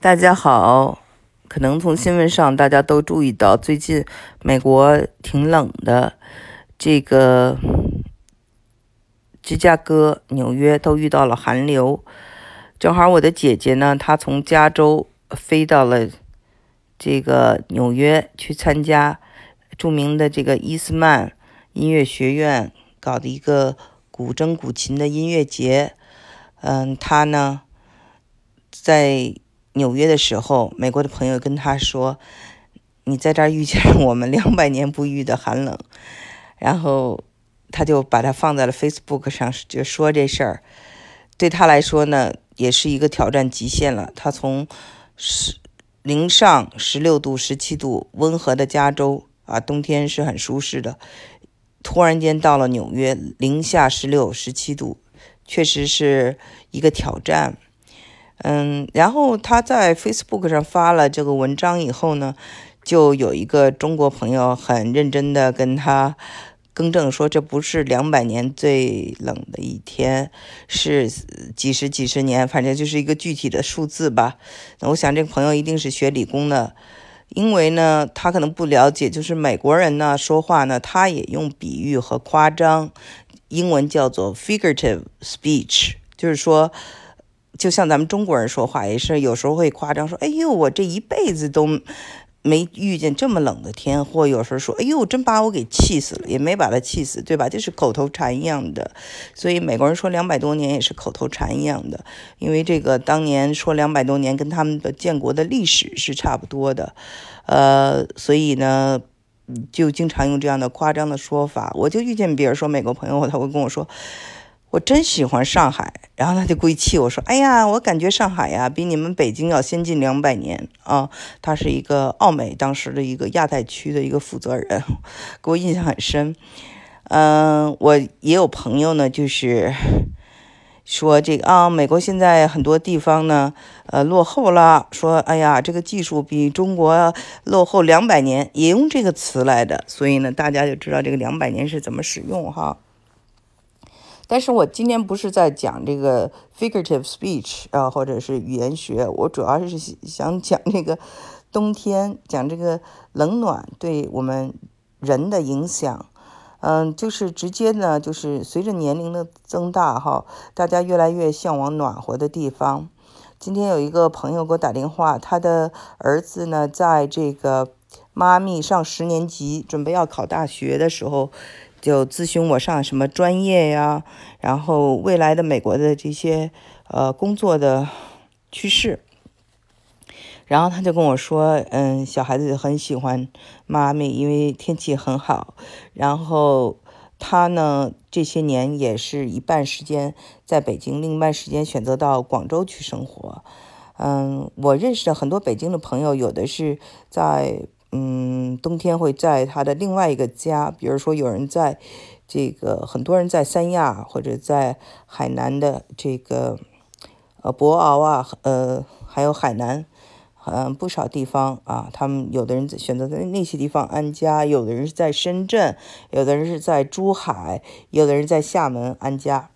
大家好，可能从新闻上大家都注意到，最近美国挺冷的，这个芝加哥、纽约都遇到了寒流。正好我的姐姐呢，她从加州飞到了这个纽约去参加著名的这个伊斯曼音乐学院搞的一个古筝古琴的音乐节。嗯，她呢在。纽约的时候，美国的朋友跟他说：“你在这儿遇见我们两百年不遇的寒冷。”然后他就把它放在了 Facebook 上，就说这事儿对他来说呢，也是一个挑战极限了。他从十零上十六度、十七度温和的加州啊，冬天是很舒适的，突然间到了纽约零下十六、十七度，确实是一个挑战。嗯，然后他在 Facebook 上发了这个文章以后呢，就有一个中国朋友很认真的跟他更正说，这不是两百年最冷的一天，是几十几十年，反正就是一个具体的数字吧。那我想这个朋友一定是学理工的，因为呢，他可能不了解，就是美国人呢说话呢，他也用比喻和夸张，英文叫做 figurative speech，就是说。就像咱们中国人说话也是，有时候会夸张说：“哎呦，我这一辈子都没遇见这么冷的天。”或有时候说：“哎呦，真把我给气死了。”也没把他气死，对吧？就是口头禅一样的。所以美国人说两百多年也是口头禅一样的，因为这个当年说两百多年跟他们的建国的历史是差不多的。呃，所以呢，就经常用这样的夸张的说法。我就遇见别人说美国朋友，他会跟我说。我真喜欢上海，然后他就故意气我说：“哎呀，我感觉上海呀比你们北京要先进两百年啊！”他是一个奥美当时的一个亚太区的一个负责人，给我印象很深。嗯，我也有朋友呢，就是说这个啊，美国现在很多地方呢，呃，落后了，说哎呀，这个技术比中国落后两百年，也用这个词来的，所以呢，大家就知道这个两百年是怎么使用哈。但是我今天不是在讲这个 figurative speech 啊，或者是语言学，我主要是想讲这个冬天，讲这个冷暖对我们人的影响。嗯，就是直接呢，就是随着年龄的增大哈，大家越来越向往暖和的地方。今天有一个朋友给我打电话，他的儿子呢，在这个妈咪上十年级，准备要考大学的时候。就咨询我上什么专业呀，然后未来的美国的这些呃工作的趋势，然后他就跟我说，嗯，小孩子很喜欢妈咪，因为天气很好，然后他呢这些年也是一半时间在北京，另一半时间选择到广州去生活。嗯，我认识的很多北京的朋友，有的是在。嗯，冬天会在他的另外一个家，比如说有人在这个，很多人在三亚或者在海南的这个呃博鳌啊，呃还有海南，嗯不少地方啊，他们有的人选择在那些地方安家，有的人是在深圳，有的人是在珠海，有的人在厦门安家。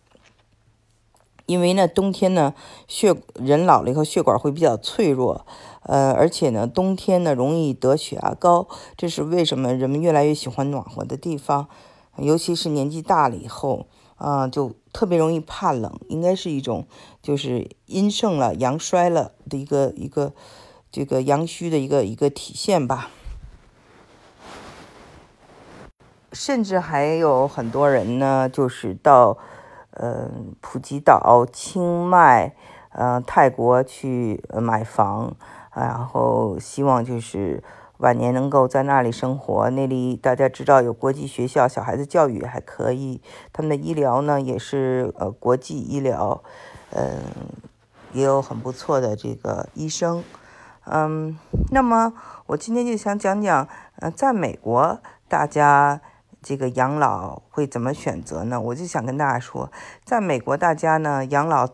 因为呢，冬天呢，血人老了以后血管会比较脆弱。呃，而且呢，冬天呢容易得血压高，这是为什么人们越来越喜欢暖和的地方，尤其是年纪大了以后，啊，就特别容易怕冷，应该是一种就是阴盛了阳衰了的一个一个这个阳虚的一个一个体现吧。甚至还有很多人呢，就是到呃普吉岛、清迈、呃泰国去买房。然后希望就是晚年能够在那里生活。那里大家知道有国际学校，小孩子教育还可以。他们的医疗呢也是呃国际医疗，嗯，也有很不错的这个医生。嗯，那么我今天就想讲讲，呃，在美国大家这个养老会怎么选择呢？我就想跟大家说，在美国大家呢养老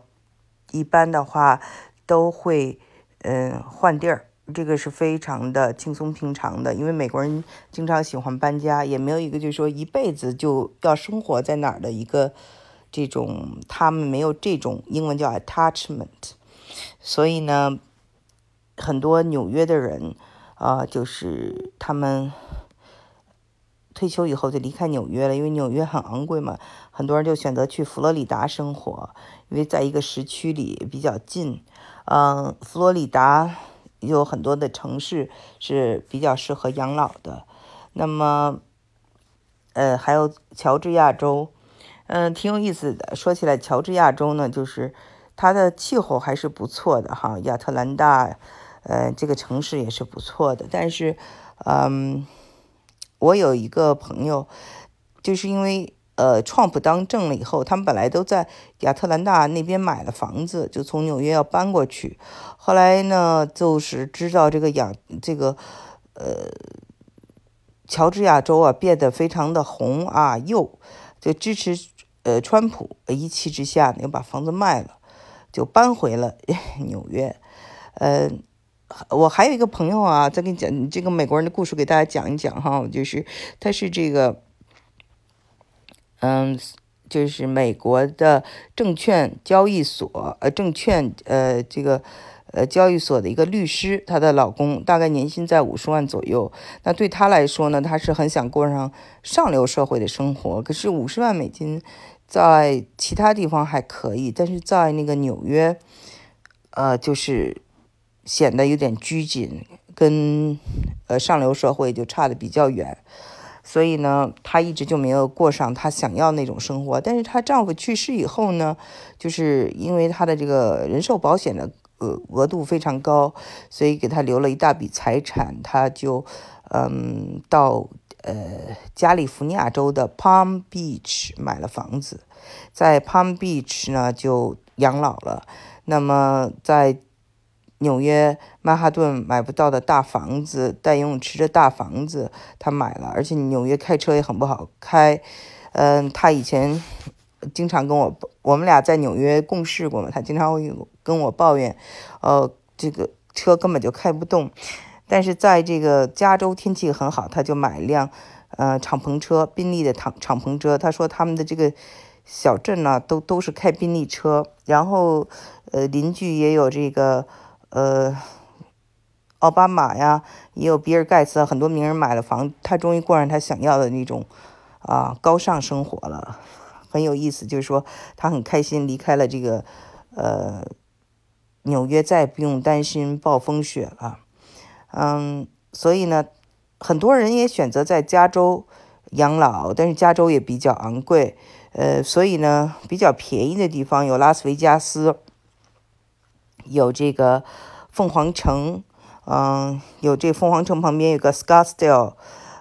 一般的话都会。嗯，换地儿，这个是非常的轻松平常的，因为美国人经常喜欢搬家，也没有一个就是说一辈子就要生活在哪儿的一个这种，他们没有这种英文叫 attachment，所以呢，很多纽约的人啊，就是他们退休以后就离开纽约了，因为纽约很昂贵嘛，很多人就选择去佛罗里达生活，因为在一个时区里比较近。嗯，佛罗里达有很多的城市是比较适合养老的。那么，呃，还有乔治亚州，嗯，挺有意思的。说起来，乔治亚州呢，就是它的气候还是不错的哈。亚特兰大，呃，这个城市也是不错的。但是，嗯，我有一个朋友，就是因为。呃，创普当政了以后，他们本来都在亚特兰大那边买了房子，就从纽约要搬过去。后来呢，就是知道这个亚这个呃乔治亚州啊变得非常的红啊右，就支持呃川普，一气之下呢又把房子卖了，就搬回了 纽约。呃，我还有一个朋友啊，再给你讲这个美国人的故事，给大家讲一讲哈，就是他是这个。嗯，就是美国的证券交易所，呃，证券，呃，这个，呃，交易所的一个律师，她的老公大概年薪在五十万左右。那对她来说呢，她是很想过上上流社会的生活。可是五十万美金，在其他地方还可以，但是在那个纽约，呃，就是显得有点拘谨，跟呃上流社会就差的比较远。所以呢，她一直就没有过上她想要那种生活。但是她丈夫去世以后呢，就是因为她的这个人寿保险的额额度非常高，所以给她留了一大笔财产。她就嗯到呃加利福尼亚州的 Palm Beach 买了房子，在 Palm Beach 呢就养老了。那么在纽约曼哈顿买不到的大房子，带游泳池的大房子，他买了。而且纽约开车也很不好开，嗯，他以前经常跟我，我们俩在纽约共事过嘛，他经常跟我抱怨，呃，这个车根本就开不动。但是在这个加州天气很好，他就买一辆呃敞篷车，宾利的敞敞篷车。他说他们的这个小镇呢，都都是开宾利车，然后呃邻居也有这个。呃，奥巴马呀，也有比尔盖茨，很多名人买了房，他终于过上他想要的那种啊高尚生活了，很有意思。就是说，他很开心离开了这个呃纽约，再也不用担心暴风雪了。嗯，所以呢，很多人也选择在加州养老，但是加州也比较昂贵。呃，所以呢，比较便宜的地方有拉斯维加斯。有这个凤凰城，嗯，有这凤凰城旁边有个 Scottsdale，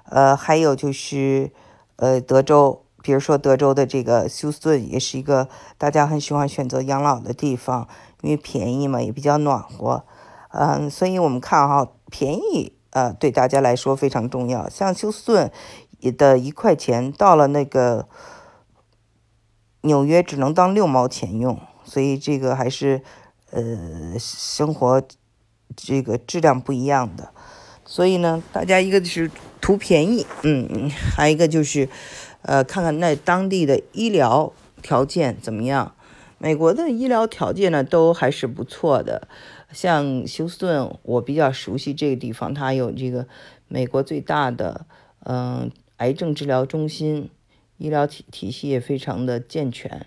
呃，还有就是呃德州，比如说德州的这个休斯顿也是一个大家很喜欢选择养老的地方，因为便宜嘛，也比较暖和，嗯，所以我们看哈，便宜呃对大家来说非常重要。像休斯顿的一块钱到了那个纽约只能当六毛钱用，所以这个还是。呃，生活这个质量不一样的，所以呢，大家一个就是图便宜，嗯，还有一个就是，呃，看看那当地的医疗条件怎么样。美国的医疗条件呢，都还是不错的。像休斯顿，我比较熟悉这个地方，它有这个美国最大的嗯癌症治疗中心，医疗体体系也非常的健全。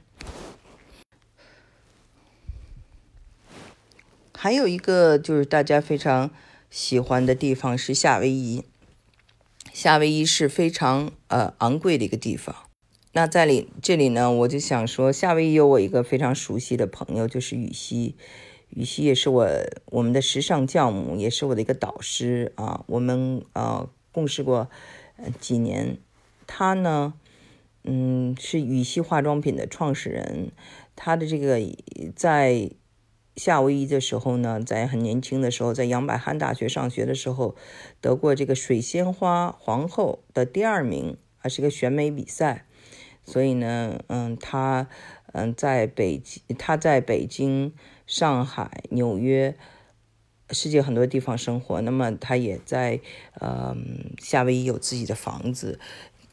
还有一个就是大家非常喜欢的地方是夏威夷，夏威夷是非常呃昂贵的一个地方。那在里这里呢，我就想说，夏威夷有我一个非常熟悉的朋友，就是羽西。羽西也是我我们的时尚教母，也是我的一个导师啊。我们呃共事过几年。他呢，嗯，是羽西化妆品的创始人。他的这个在。夏威夷的时候呢，在很年轻的时候，在杨百翰大学上学的时候，得过这个水仙花皇后的第二名，还是个选美比赛。所以呢，嗯，他，嗯，在北京，他在北京、上海、纽约，世界很多地方生活。那么，他也在，嗯，夏威夷有自己的房子。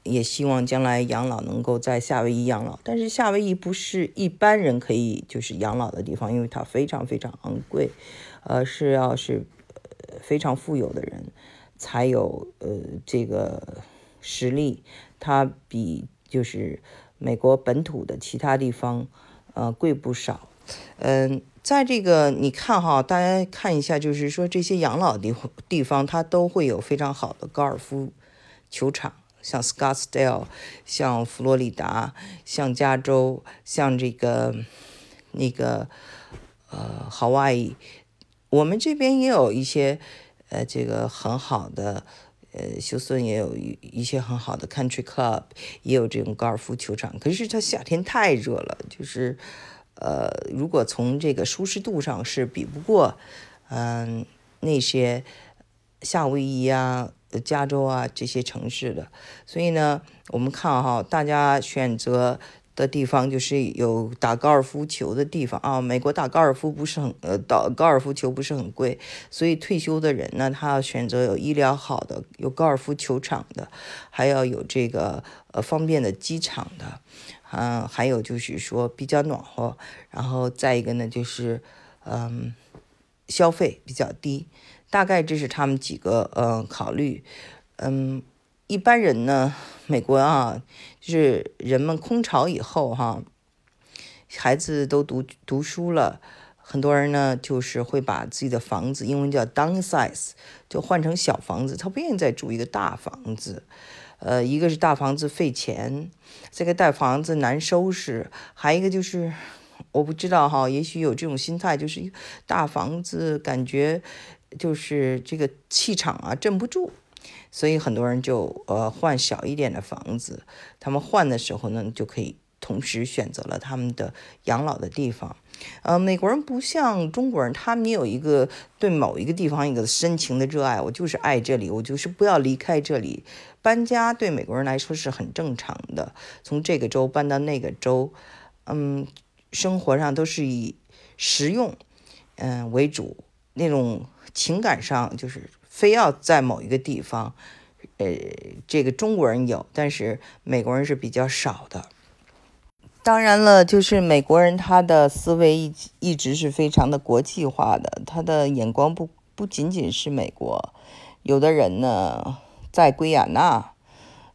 也希望将来养老能够在夏威夷养老，但是夏威夷不是一般人可以就是养老的地方，因为它非常非常昂贵，呃，是要是非常富有的人才有呃这个实力，它比就是美国本土的其他地方呃贵不少。嗯，在这个你看哈，大家看一下，就是说这些养老地地方，它都会有非常好的高尔夫球场。像 Scottsdale，像佛罗里达，像加州，像这个那个呃 Hawaii，我们这边也有一些呃这个很好的呃休斯顿也有一一些很好的 Country Club，也有这种高尔夫球场。可是它夏天太热了，就是呃如果从这个舒适度上是比不过嗯那些夏威夷啊。加州啊，这些城市的，所以呢，我们看哈，大家选择的地方就是有打高尔夫球的地方。啊。美国打高尔夫不是很呃，打高尔夫球不是很贵，所以退休的人呢，他要选择有医疗好的、有高尔夫球场的，还要有这个呃方便的机场的，嗯，还有就是说比较暖和，然后再一个呢，就是嗯，消费比较低。大概这是他们几个呃考虑，嗯，一般人呢，美国啊，就是人们空巢以后哈，孩子都读读书了，很多人呢就是会把自己的房子，英文叫 downsize，就换成小房子，他不愿意再住一个大房子，呃，一个是大房子费钱，这个大房子难收拾，还一个就是我不知道哈，也许有这种心态，就是大房子感觉。就是这个气场啊镇不住，所以很多人就呃换小一点的房子。他们换的时候呢，就可以同时选择了他们的养老的地方。呃，美国人不像中国人，他们也有一个对某一个地方一个深情的热爱，我就是爱这里，我就是不要离开这里。搬家对美国人来说是很正常的，从这个州搬到那个州，嗯，生活上都是以实用嗯为主那种。情感上就是非要在某一个地方，呃，这个中国人有，但是美国人是比较少的。当然了，就是美国人他的思维一一直是非常的国际化的，他的眼光不不仅仅是美国，有的人呢在圭亚那，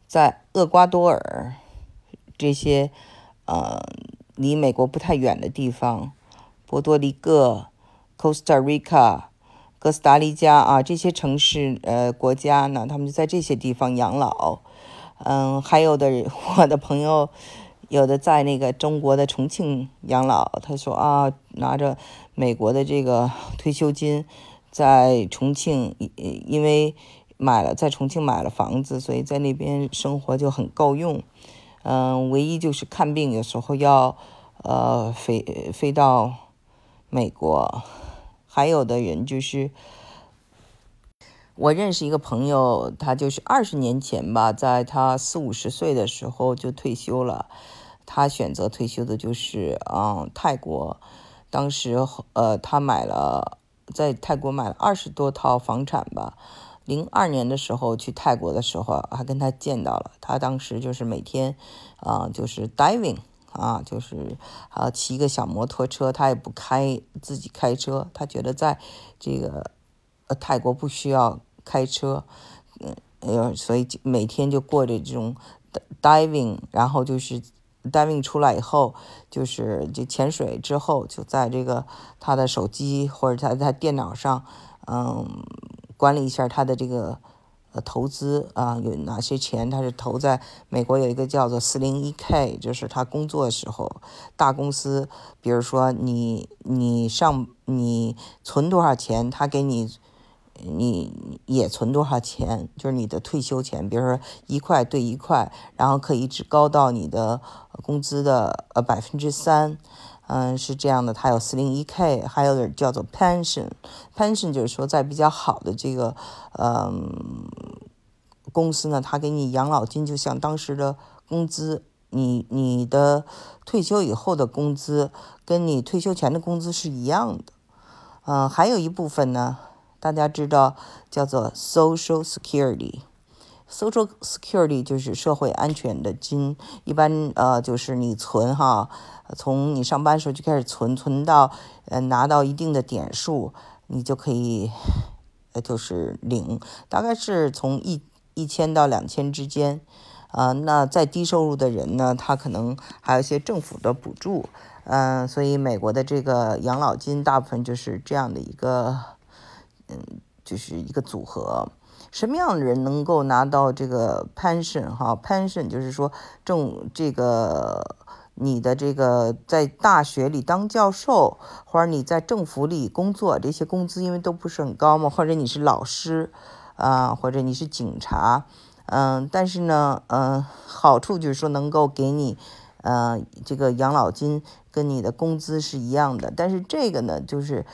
在厄瓜多尔这些呃离美国不太远的地方，波多黎各、Costa Rica。哥斯达黎加啊，这些城市呃国家呢，他们就在这些地方养老。嗯，还有的 我的朋友，有的在那个中国的重庆养老。他说啊，拿着美国的这个退休金，在重庆，因为买了在重庆买了房子，所以在那边生活就很够用。嗯，唯一就是看病有时候要呃飞飞到美国。还有的人就是，我认识一个朋友，他就是二十年前吧，在他四五十岁的时候就退休了。他选择退休的就是嗯泰国，当时呃他买了在泰国买了二十多套房产吧。零二年的时候去泰国的时候还跟他见到了，他当时就是每天啊就是 diving。啊，就是啊，骑个小摩托车，他也不开自己开车，他觉得在这个呃泰国不需要开车，嗯呃，所以每天就过着这种 diving，然后就是 diving 出来以后，就是就潜水之后，就在这个他的手机或者他在电脑上，嗯，管理一下他的这个。呃，投资啊，有哪些钱？他是投在美国有一个叫做四零一 K，就是他工作的时候，大公司，比如说你你上你存多少钱，他给你你也存多少钱，就是你的退休钱，比如说一块对一块，然后可以只高到你的工资的呃百分之三。嗯，是这样的，它有四零一 K，还有点叫做 pension，pension 就是说在比较好的这个嗯公司呢，他给你养老金，就像当时的工资，你你的退休以后的工资跟你退休前的工资是一样的。嗯，还有一部分呢，大家知道叫做 social security Social security 就是社会安全的金，一般呃就是你存哈。从你上班时候就开始存，存到呃拿到一定的点数，你就可以呃，就是领，大概是从一一千到两千之间。啊，那在低收入的人呢，他可能还有一些政府的补助。嗯，所以美国的这个养老金大部分就是这样的一个，嗯，就是一个组合。什么样的人能够拿到这个 pension 哈？pension 就是说挣这个。你的这个在大学里当教授，或者你在政府里工作，这些工资因为都不是很高嘛，或者你是老师，啊，或者你是警察，嗯，但是呢，嗯，好处就是说能够给你，呃，这个养老金跟你的工资是一样的，但是这个呢，就是，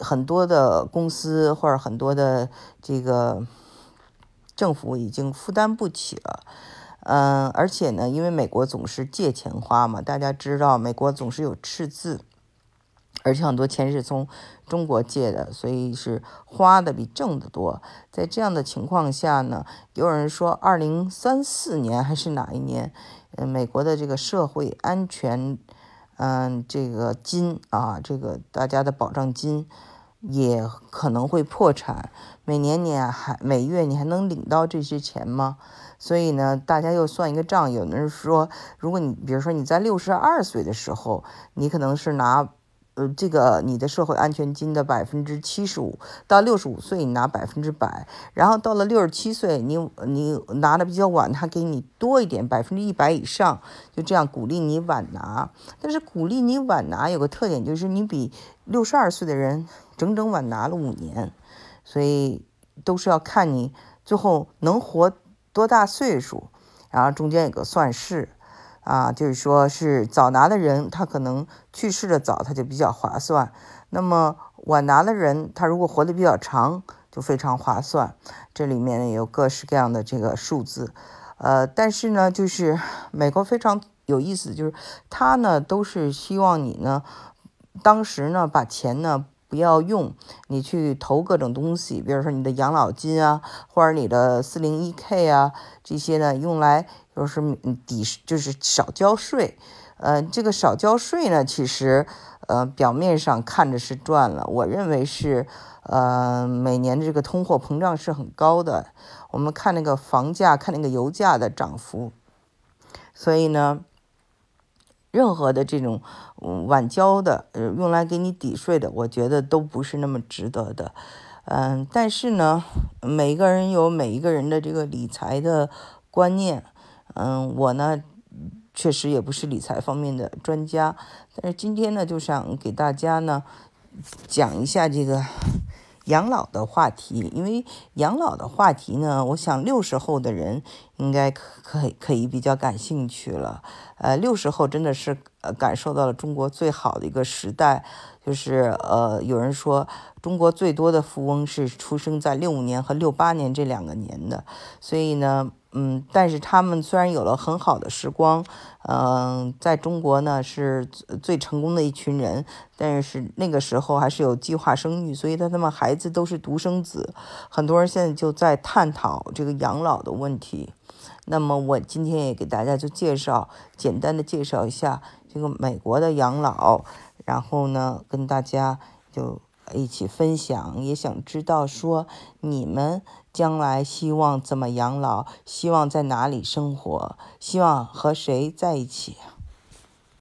很多的公司或者很多的这个政府已经负担不起了。嗯，而且呢，因为美国总是借钱花嘛，大家知道，美国总是有赤字，而且很多钱是从中国借的，所以是花的比挣的多。在这样的情况下呢，有人说，二零三四年还是哪一年，嗯，美国的这个社会安全，嗯，这个金啊，这个大家的保障金也可能会破产。每年你还每月你还能领到这些钱吗？所以呢，大家又算一个账。有的人说，如果你比如说你在六十二岁的时候，你可能是拿，呃，这个你的社会安全金的百分之七十五，到六十五岁你拿百分之百，然后到了六十七岁，你你拿的比较晚，他给你多一点，百分之一百以上，就这样鼓励你晚拿。但是鼓励你晚拿有个特点，就是你比六十二岁的人整整晚拿了五年，所以都是要看你最后能活。多大岁数？然后中间有个算式，啊，就是说是早拿的人，他可能去世的早，他就比较划算。那么晚拿的人，他如果活得比较长，就非常划算。这里面有各式各样的这个数字，呃，但是呢，就是美国非常有意思，就是他呢都是希望你呢，当时呢把钱呢。不要用你去投各种东西，比如说你的养老金啊，或者你的四零一 k 啊，这些呢用来就是抵就是少交税。呃，这个少交税呢，其实呃表面上看着是赚了，我认为是呃每年的这个通货膨胀是很高的。我们看那个房价，看那个油价的涨幅，所以呢。任何的这种晚交的，呃，用来给你抵税的，我觉得都不是那么值得的。嗯，但是呢，每一个人有每一个人的这个理财的观念。嗯，我呢，确实也不是理财方面的专家，但是今天呢，就想给大家呢讲一下这个。养老的话题，因为养老的话题呢，我想六十后的人应该可可可以比较感兴趣了。呃，六十后真的是呃感受到了中国最好的一个时代，就是呃有人说中国最多的富翁是出生在六五年和六八年这两个年的，所以呢。嗯，但是他们虽然有了很好的时光，嗯，在中国呢是最成功的一群人，但是那个时候还是有计划生育，所以他他们孩子都是独生子。很多人现在就在探讨这个养老的问题。那么我今天也给大家就介绍，简单的介绍一下这个美国的养老，然后呢跟大家就。一起分享，也想知道说你们将来希望怎么养老，希望在哪里生活，希望和谁在一起。